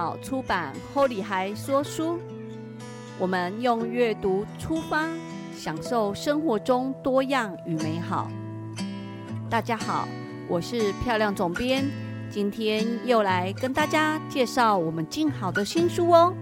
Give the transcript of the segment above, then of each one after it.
好出版《Holy 孩说书》，我们用阅读出发，享受生活中多样与美好。大家好，我是漂亮总编，今天又来跟大家介绍我们静好的新书哦。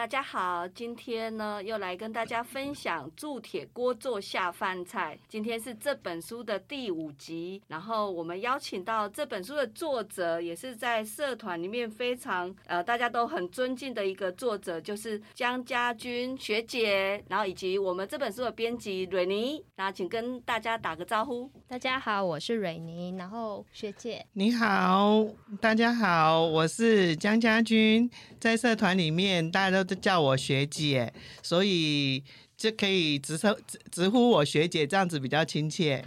大家好，今天呢又来跟大家分享铸铁锅做下饭菜。今天是这本书的第五集，然后我们邀请到这本书的作者，也是在社团里面非常呃大家都很尊敬的一个作者，就是江家军学姐，然后以及我们这本书的编辑蕊妮，那请跟大家打个招呼。大家好，我是蕊妮，然后学姐你好，大家好，我是江家军，在社团里面大家都。就叫我学姐，所以就可以直称直呼我学姐，这样子比较亲切。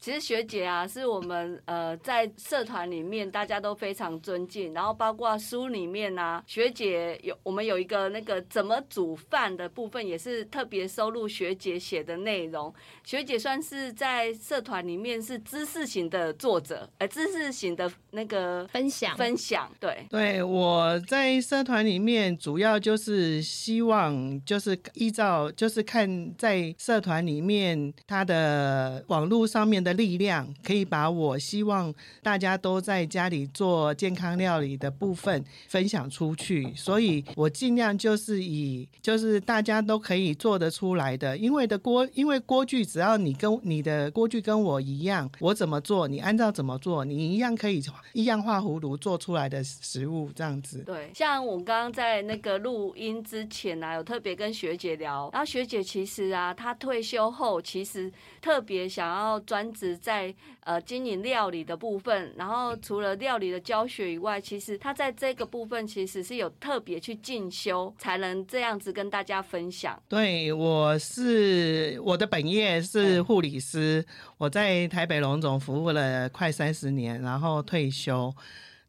其实学姐啊，是我们呃在社团里面大家都非常尊敬，然后包括书里面呢，学姐有我们有一个那个怎么煮饭的部分，也是特别收录学姐写的内容。学姐算是在社团里面是知识型的作者，呃，知识型的那个分享分享。对，对，我在社团里面主要就是希望就是依照就是看在社团里面它的网络上面的。力量可以把我希望大家都在家里做健康料理的部分分享出去，所以我尽量就是以就是大家都可以做得出来的，因为的锅因为锅具只要你跟你的锅具跟我一样，我怎么做你按照怎么做，你一样可以一样画葫芦做出来的食物这样子。对，像我刚刚在那个录音之前呢，有特别跟学姐聊，然后学姐其实啊，她退休后其实特别想要专。只在呃经营料理的部分，然后除了料理的教学以外，其实他在这个部分其实是有特别去进修，才能这样子跟大家分享。对，我是我的本业是护理师，我在台北龙总服务了快三十年，然后退休。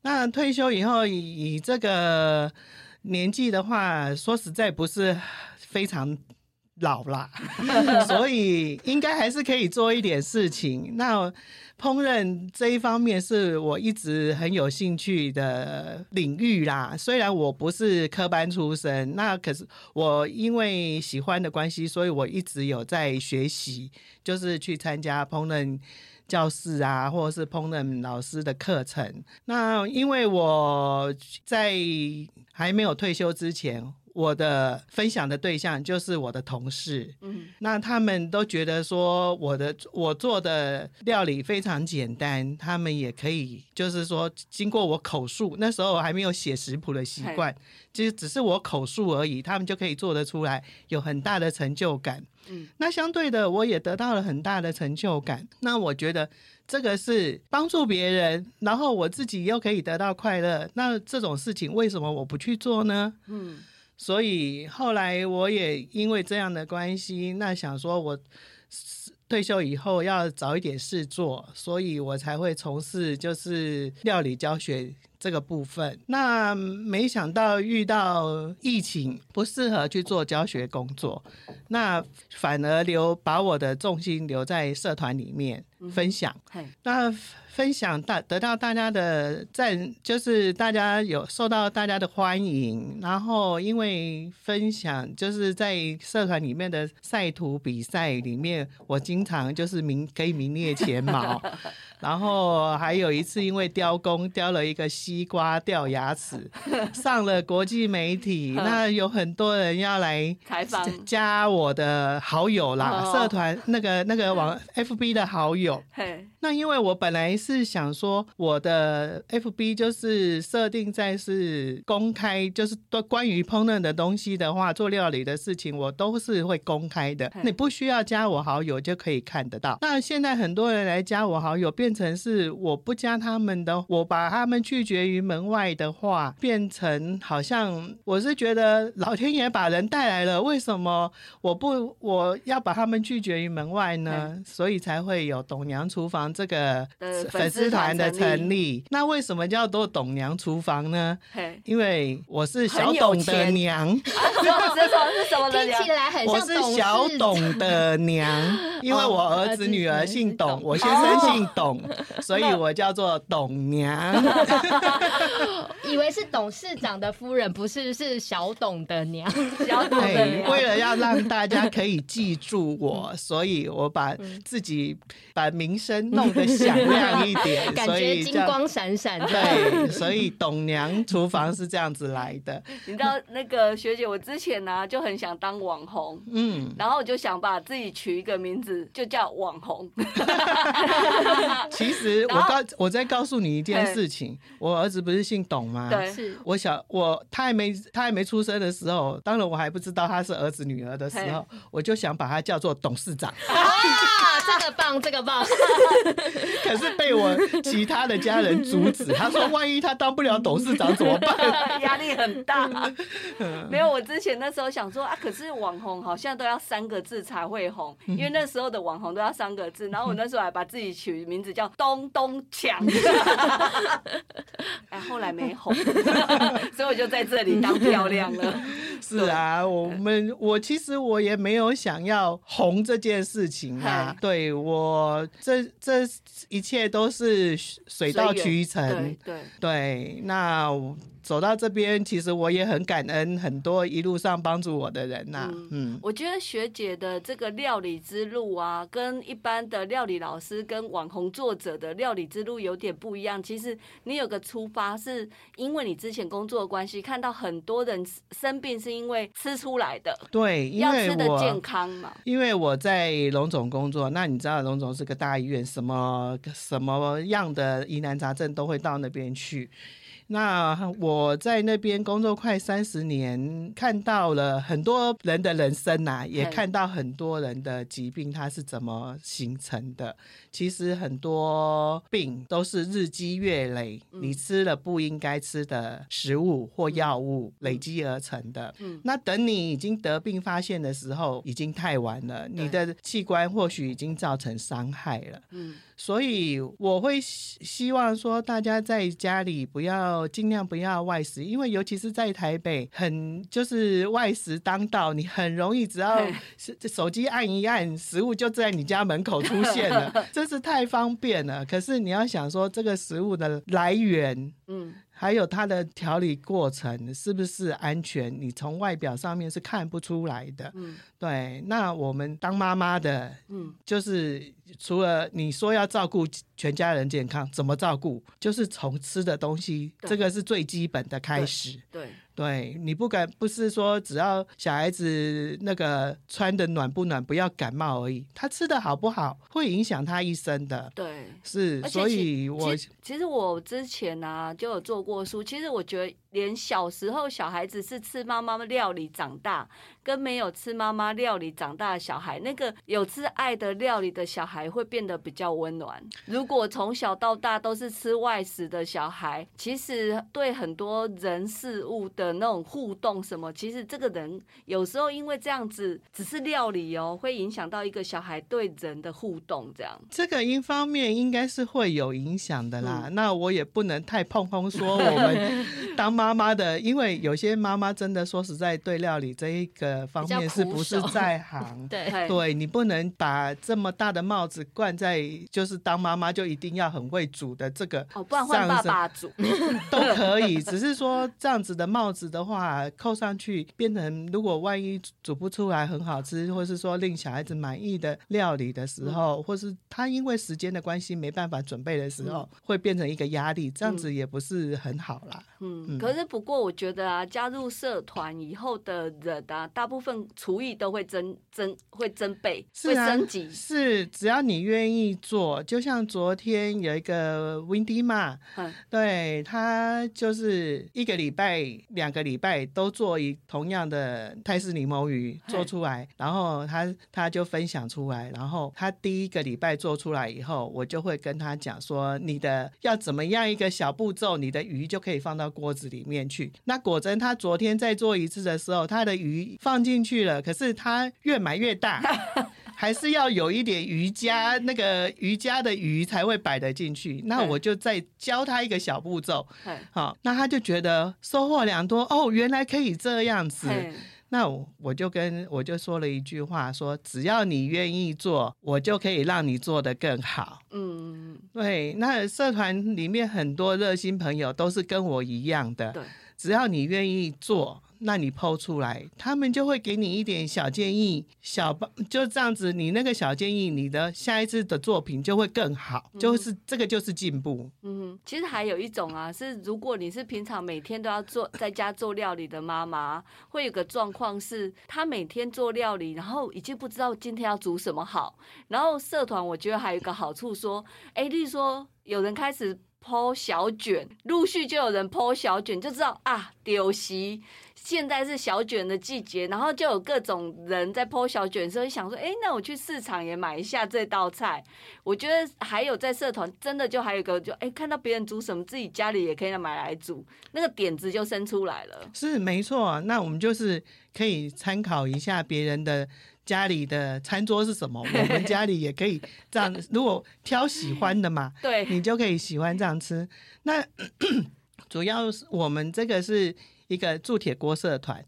那退休以后，以这个年纪的话，说实在不是非常。老啦，所以应该还是可以做一点事情。那烹饪这一方面是我一直很有兴趣的领域啦。虽然我不是科班出身，那可是我因为喜欢的关系，所以我一直有在学习，就是去参加烹饪教室啊，或者是烹饪老师的课程。那因为我在还没有退休之前。我的分享的对象就是我的同事，嗯，那他们都觉得说我的我做的料理非常简单，他们也可以，就是说经过我口述，那时候还没有写食谱的习惯，其实只是我口述而已，他们就可以做得出来，有很大的成就感。嗯，那相对的，我也得到了很大的成就感。那我觉得这个是帮助别人，然后我自己又可以得到快乐，那这种事情为什么我不去做呢？嗯。所以后来我也因为这样的关系，那想说我退休以后要找一点事做，所以我才会从事就是料理教学这个部分。那没想到遇到疫情，不适合去做教学工作，那反而留把我的重心留在社团里面分享。那。分享大得到大家的赞，就是大家有受到大家的欢迎，然后因为分享就是在社团里面的赛图比赛里面，我经常就是名可以名列前茅。然后还有一次，因为雕工雕了一个西瓜掉牙齿，上了国际媒体，那有很多人要来采访，加我的好友啦，社团那个那个网 FB 的好友。那因为我本来是想说，我的 FB 就是设定在是公开，就是都关于烹饪的东西的话，做料理的事情，我都是会公开的，你不需要加我好友就可以看得到。那现在很多人来加我好友，变成是我不加他们的，我把他们拒绝绝于门外的话，变成好像我是觉得老天爷把人带来了，为什么我不我要把他们拒绝于门外呢？所以才会有董娘厨房这个的粉丝团的成立。那为什么叫做董娘厨房呢？因为我是小董的娘，是什么是什么的听？起来很我是小董的娘，因为我儿子女儿姓董，我先生姓董，所以我叫做董娘。以为是董事长的夫人，不是是小董的娘。小董的对，娘为了要让大家可以记住我，所以我把自己把名声弄得响亮一点，感所觉以金光闪闪的。对，所以董娘厨房是这样子来的。你知道那个学姐，我之前呢、就很想当网红，嗯，然后我就想把自己取一个名字，就叫网红。其实我告我再告诉你一件事情，我儿子不是姓董吗？对是我小我他还没他还没出生的时候，当然我还不知道他是儿子女儿的时候，我就想把他叫做董事长，啊，这个棒，这个棒。可是被我其他的家人阻止。他说，万一他当不了董事长怎么办？压力很大。没有，我之前那时候想说啊，可是网红好像都要三个字才会红，因为那时候的网红都要三个字。然后我那时候还把自己取名字叫东东强，哎，后来没红，所以我就在这里当漂亮了。是啊，我们我其实我也没有想要红这件事情啊。对我这这一切都是水到渠成对。对。对，那走到这边，其实我也很感恩很多一路上帮助我的人呐、嗯嗯我觉得学姐的这个料理之路啊，跟一般的料理老师跟网红作者的料理之路有点不一样。其实你有个出发，是因为你之前工作的关系，看到很多人生病是因为吃出来的，对，因要为吃的健。康嘛。因为我在龙总工作，那你知道龙总是个大医院，什么什么样的疑难杂症都会到那边去。那我在那边工作快三十年，看到了很多人的人生呐、也看到很多人的疾病它是怎么形成的。其实很多病都是日积月累，嗯。你吃了不应该吃的食物或药物累积而成的。嗯。那等你已经得病发现的时候，已经太晚了，你的器官或许已经造成伤害了。嗯，所以我会希希望说，大家在家里不要尽量不要外食，因为尤其是在台北，很就是外食当道，你很容易只要是手机按一按，食物就在你家门口出现了，真是太方便了。可是你要想说，这个食物的来源。嗯，还有它的调理过程是不是安全？你从外表上面是看不出来的。嗯对，那我们当妈妈的，嗯，就是除了你说要照顾全家人健康，怎么照顾？就是从吃的东西，这个是最基本的开始。对，对你不敢，不是说只要小孩子那个穿的暖不暖，不要感冒而已。他吃的好不好，会影响他一生的。对。是，所以我其实其实我之前呢、就有做过书。其实我觉得，连小时候小孩子是吃妈妈料理长大，跟没有吃妈妈料理长大的小孩，那个有吃爱的料理的小孩会变得比较温暖。如果从小到大都是吃外食的小孩，其实对很多人事物的那种互动什么，其实这个人有时候因为这样子只是料理哦，会影响到一个小孩对人的互动这样。这个一方面应该是会有影响的啦。那我也不能太碰碰说我们 当妈妈的，因为有些妈妈真的说实在对料理这一个方面是不是在行？对，对。你不能把这么大的帽子冠在，就是当妈妈就一定要很会煮的这个哦，不然换爸爸煮。都可以，只是说这样子的帽子的话，扣上去变成如果万一煮不出来很好吃，或是说令小孩子满意的料理的时候，或是他因为时间的关系没办法准备的时候，会变成一个压力，这样子也不是很好啦。嗯，嗯。可可是不过，我觉得啊，加入社团以后的人啊，大部分厨艺都会增增会增倍，会是啊升级。是只要你愿意做，就像昨天有一个 Windy 嘛，嗯对他就是一个礼拜、两个礼拜都做一同样的泰式柠檬鱼做出来，然后他他就分享出来，然后他第一个礼拜做出来以后，我就会跟他讲说，你的要怎么样一个小步骤，你的鱼就可以放到锅子里面去。那果真他昨天在做一次的时候，他的鱼放进去了，可是他越买越大。还是要有一点瑜伽，那个瑜伽的鱼才会摆得进去。那我就再教他一个小步骤，嘿好，那他就觉得收获良多哦，原来可以这样子。嘿那我我就跟我就说了一句话，说只要你愿意做，我就可以让你做得更好。嗯，对，那社团里面很多热心朋友都是跟我一样的，对，只要你愿意做，那你抛出来，他们就会给你一点小建议，小帮就这样子，你那个小建议，你的下一次的作品就会更好，就是这个就是进步。嗯，其实还有一种啊，是如果你是平常每天都要做在家做料理的妈妈，会有个状况是，她每天做料理，然后已经不知道今天要煮什么好。然后社团我觉得还有一个好处说，哎，例如说有人开始剖小卷，陆续就有人剖小卷，就知道啊丢席。现在是小卷的季节，然后就有各种人在剖小卷的时候，想说，哎，那我去市场也买一下这道菜。我觉得还有在社团，真的就还有一个，就哎看到别人煮什么，自己家里也可以买来煮，那个点子就生出来了。是没错，那我们就是可以参考一下别人的家里的餐桌是什么，我们家里也可以这样。如果挑喜欢的嘛，对，你就可以喜欢这样吃。那 主要是我们这个是一个铸铁锅社团，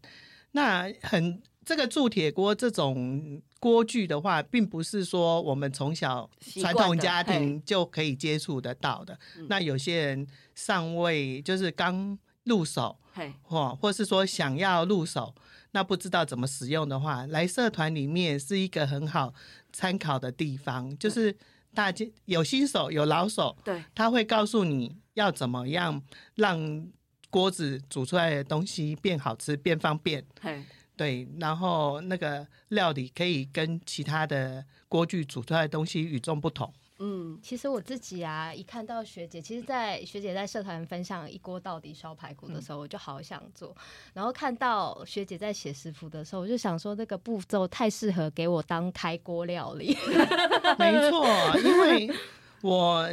那很这个铸铁锅这种锅具的话，并不是说我们从小传统家庭就可以接触得到的嗯。那有些人尚未就是刚入手，或或是说想要入手，那不知道怎么使用的话，来社团里面是一个很好参考的地方。就是大家有新手有老手，对，他会告诉你要怎么样让锅子煮出来的东西变好吃、变方便。嘿，对，然后那个料理可以跟其他的锅具煮出来的东西与众不同。嗯，其实我自己啊，一看到学姐，其实，在学姐在社团分享一锅到底烧排骨的时候，我就好想做。然后看到学姐在写食谱的时候，我就想说，那个步骤太适合给我当开锅料理。没错，因为我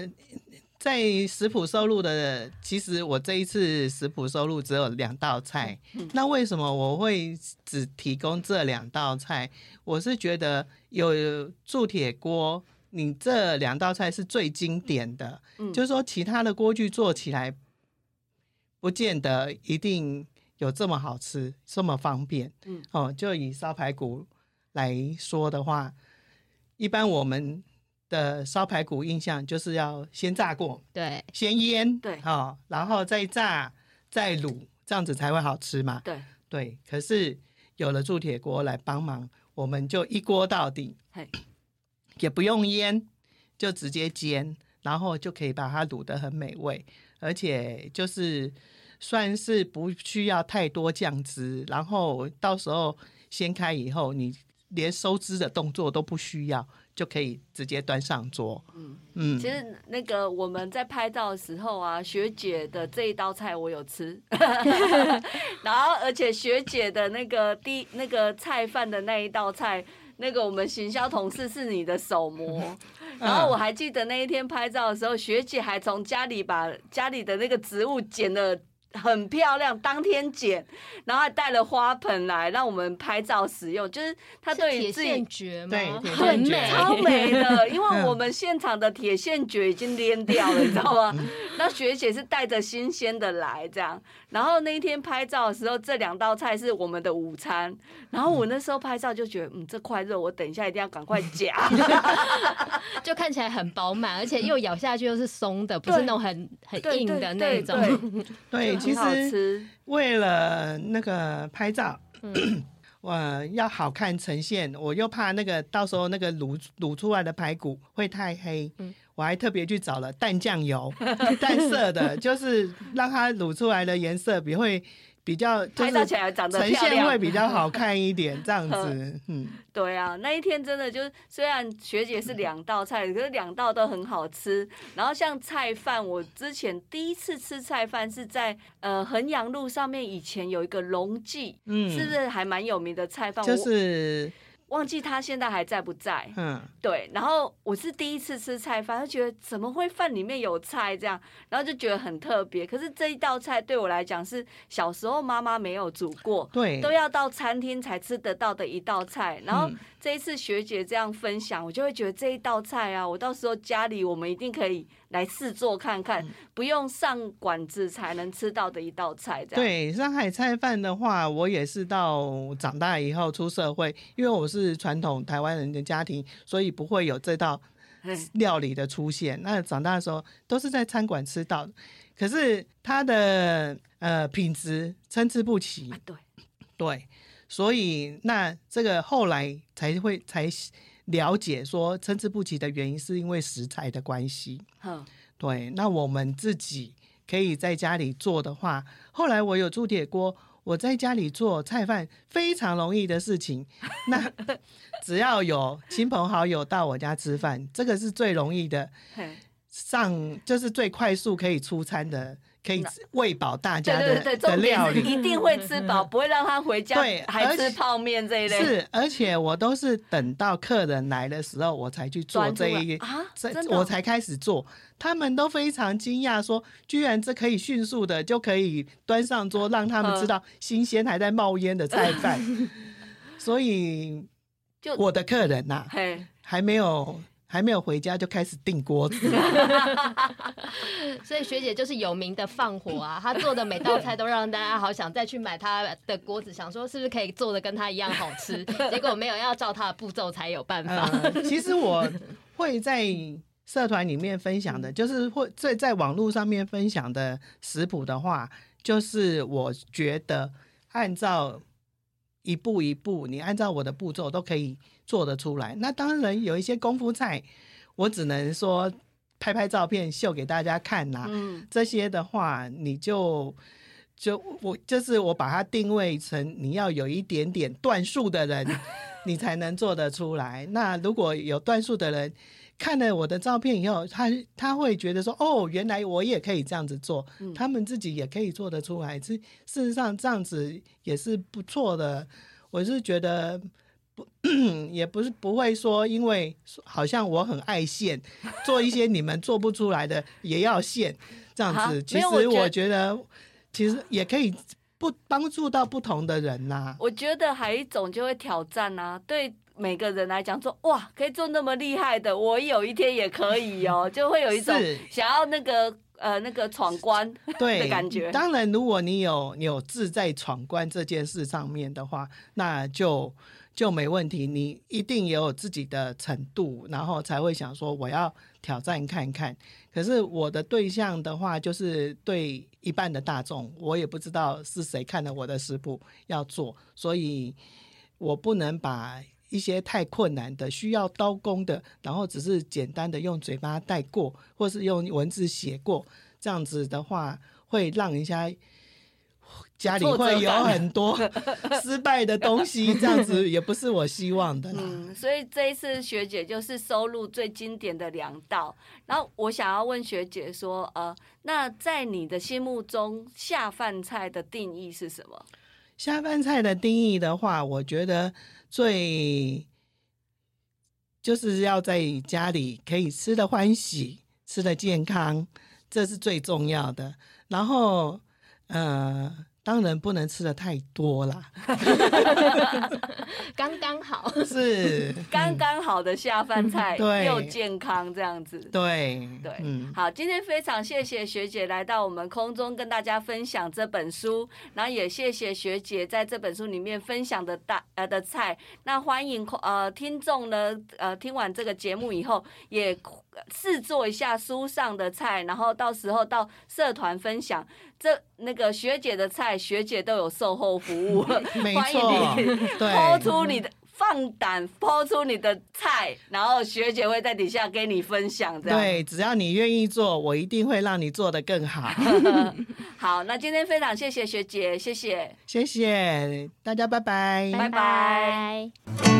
在食谱收录的，其实我这一次食谱收录只有两道菜。那为什么我会只提供这两道菜？我是觉得有铸铁锅，你这两道菜是最经典的。嗯就是说，其他的锅具做起来不见得一定有这么好吃、这么方便。嗯，哦，就以烧排骨来说的话，一般我们的烧排骨印象就是要先炸过，对，先腌，对。哦，然后再炸，再卤，这样子才会好吃嘛。对，对，可是有了铸铁锅来帮忙，我们就一锅到底嘿，也不用腌，就直接煎，然后就可以把它卤得很美味，而且就是算是不需要太多酱汁，然后到时候掀开以后，你连收汁的动作都不需要，就可以直接端上桌。嗯嗯，其实那个我们在拍照的时候啊，学姐的这一道菜我有吃，然后而且学姐的那个第那个菜饭的那一道菜。那个我们行销同事是你的手模，然后我还记得那一天拍照的时候，学姐还从家里把家里的那个植物剪的很漂亮，当天剪，然后还带了花盆来让我们拍照使用，就是他对于自己线蕨吗？对很美，超美的，因为我们现场的铁线蕨已经蔫掉了，你知道吗？那学姐是带着新鲜的来这样，然后那一天拍照的时候，这两道菜是我们的午餐，然后我那时候拍照就觉得，嗯，这块肉我等一下一定要赶快夹，就看起来很饱满，而且又咬下去又是松的，不是那种很很硬的那种。对，其实吃，为了那个拍照，嗯我要好看呈现，我又怕那个到时候那个卤卤出来的排骨会太黑，嗯。我还特别去找了淡酱油，淡色的，就是让它卤出来的颜色比会比较，就拍照起来长得呈现会比较好看一点，这样子，嗯，对啊，那一天真的就是，虽然学姐是两道菜，可是两道都很好吃。然后像菜饭，我之前第一次吃菜饭是在呃衡阳路上面，以前有一个龙记，嗯是不是还蛮有名的菜饭？就是忘记他现在还在不在。嗯，对，然后我是第一次吃菜饭，就觉得怎么会饭里面有菜这样，然后就觉得很特别。可是这一道菜对我来讲是小时候妈妈没有煮过，对，都要到餐厅才吃得到的一道菜。然后嗯这一次学姐这样分享，我就会觉得这一道菜啊，我到时候家里我们一定可以来试做看嗯看，不用上馆子才能吃到的一道菜。这样，对上海菜饭的话，我也是到长大以后出社会，因为我是传统台湾人的家庭，所以不会有这道嗯 料理的出现。那长大的时候都是在餐馆吃到的，可是它的呃品质参差不齐啊，，对，对，所以那这个后来才会才了解说参差不齐的原因是因为食材的关系。哼，对，那我们自己可以在家里做的话，后来我有铸铁锅，我在家里做菜饭非常容易的事情。那 只要有亲朋好友到我家吃饭，这个是最容易的，上就是最快速可以出餐的，可以那喂饱大家的的料理。一定会吃饱，不会让他回家对还吃泡面这一类。是，而且我都是等到客人来的时候，我才去做这一啊，这我才开始做，他们都非常惊讶，说居然这可以迅速的就可以端上桌，让他们知道新鲜还在冒烟的菜饭。所以就我的客人呐、嘿，还没有还没有回家就开始订锅子，所以学姐就是有名的放火啊，她做的每道菜都让大家好想再去买她的锅子，想说是不是可以做的跟她一样好吃？结果没有，要照她的步骤才有办法。呃，其实我会在社团里面分享的，就是会在在网络上面分享的食谱的话，就是我觉得按照一步一步，你按照我的步骤都可以做得出来。那当然有一些功夫菜，我只能说拍拍照片秀给大家看啦、嗯，这些的话，你就就我就是我把它定位成你要有一点点段数的人，你才能做得出来。那如果有段数的人看了我的照片以后，他他会觉得说，哦，原来我也可以这样子做，嗯他们自己也可以做得出来。是事实上这样子也是不错的。我是觉得。不，也不是不会说，因为好像我很爱现，做一些你们做不出来的也要现，这样啊子。其实我觉得，其实也可以不帮助到不同的人呐、我觉得还有一种就会挑战啊，对每个人来讲说，哇，可以做那么厉害的，我有一天也可以哦，就会有一种想要那个呃那个闯关对的感觉。当然，如果你有有志在闯关这件事上面的话，那就就没问题。你一定也有自己的程度，然后才会想说我要挑战看看。可是我的对象的话，就是对一半的大众，我也不知道是谁看了我的食谱要做，所以我不能把。一些太困难的、需要刀工的，然后只是简单的用嘴巴带过，或是用文字写过，这样子的话，会让人家家里会有很多 失败的东西，这样子也不是我希望的啦。嗯，所以这一次学姐就是收录最经典的两道。然后我想要问学姐说，呃，那在你的心目中下饭菜的定义是什么？下饭菜的定义的话，我觉得最就是要在家里可以吃的欢喜，吃的健康，这是最重要的。然后，呃，当然不能吃的太多啦，刚刚好。是刚刚好的下饭菜，对又健康这样子。对对，嗯，好，今天非常谢谢学姐来到我们空中跟大家分享这本书，然后也谢谢学姐在这本书里面分享的大呃的菜。那欢迎呃听众呢呃听完这个节目以后，也试做一下书上的菜，然后到时候到社团分享这那个学姐的菜。菜，学姐都有售后服务，没欢迎错你，对，抛出你的。放胆抛出你的菜，然后学姐会在底下跟你分享，这样对，只要你愿意做，我一定会让你做的更好。好，那今天非常谢谢学姐，谢谢。谢谢大家，拜拜。拜拜拜